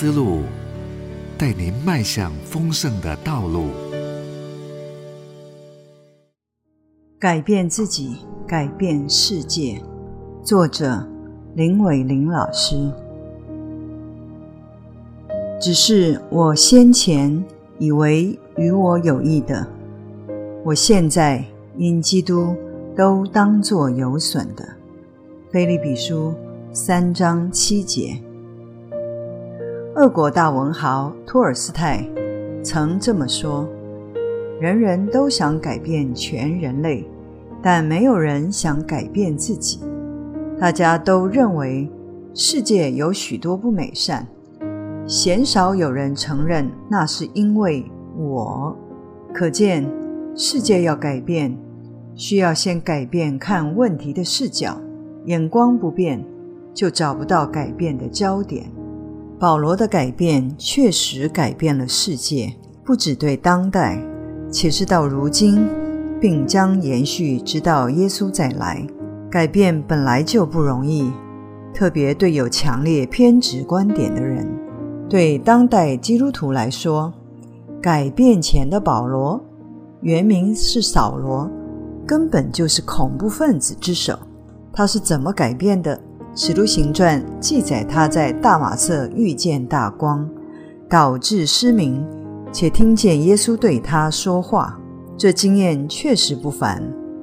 思路，带您迈向丰盛的道路。改变自己，改变世界。作者：林伟林老师。只是我先前以为与我有益的，我现在因基督都当作有损的。菲利比书三章七节。俄国大文豪托尔斯泰曾这么说：“人人都想改变全人类，但没有人想改变自己。大家都认为世界有许多不美善，鲜少有人承认那是因为我。可见，世界要改变，需要先改变看问题的视角。眼光不变，就找不到改变的焦点。”保罗的改变确实改变了世界，不只对当代，且是到如今，并将延续直到耶稣再来。改变本来就不容易，特别对有强烈偏执观点的人。对当代基督徒来说，改变前的保罗，原名是扫罗，根本就是恐怖分子之手。他是怎么改变的？《使徒行传》记载，他在大马色遇见大光，导致失明，且听见耶稣对他说话。这经验确实不凡。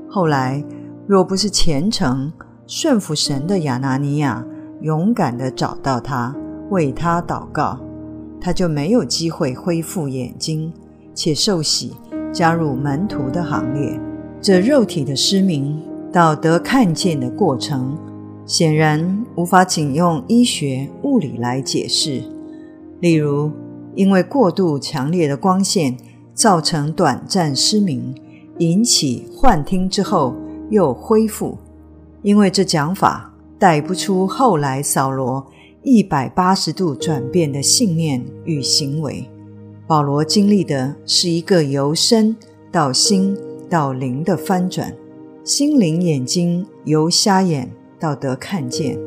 后来，若不是虔诚顺服神的亚拿尼亚勇敢地找到他，为他祷告，他就没有机会恢复眼睛，且受洗加入门徒的行列。这肉体的失明到得看见的过程。显然无法仅用医学物理来解释。例如，因为过度强烈的光线造成短暂失明，引起幻听之后又恢复。因为这讲法带不出后来扫罗一百八十度转变的信念与行为。保罗经历的是一个由身到心到灵的翻转，心灵眼睛由瞎眼。道德看见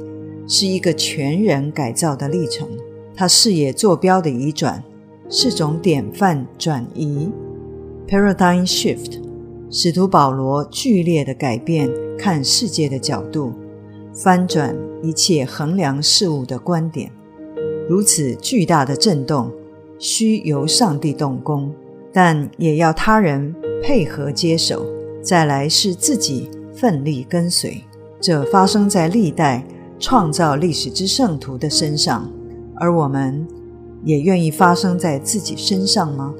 是一个全人改造的历程，他视野坐标的移转是种典范转移 （paradigm shift）。使徒保罗剧烈的改变看世界的角度，翻转一切衡量事物的观点。如此巨大的震动，需由上帝动工，但也要他人配合接手，再来是自己奋力跟随。这发生在历代创造历史之圣徒的身上，而我们也愿意发生在自己身上吗？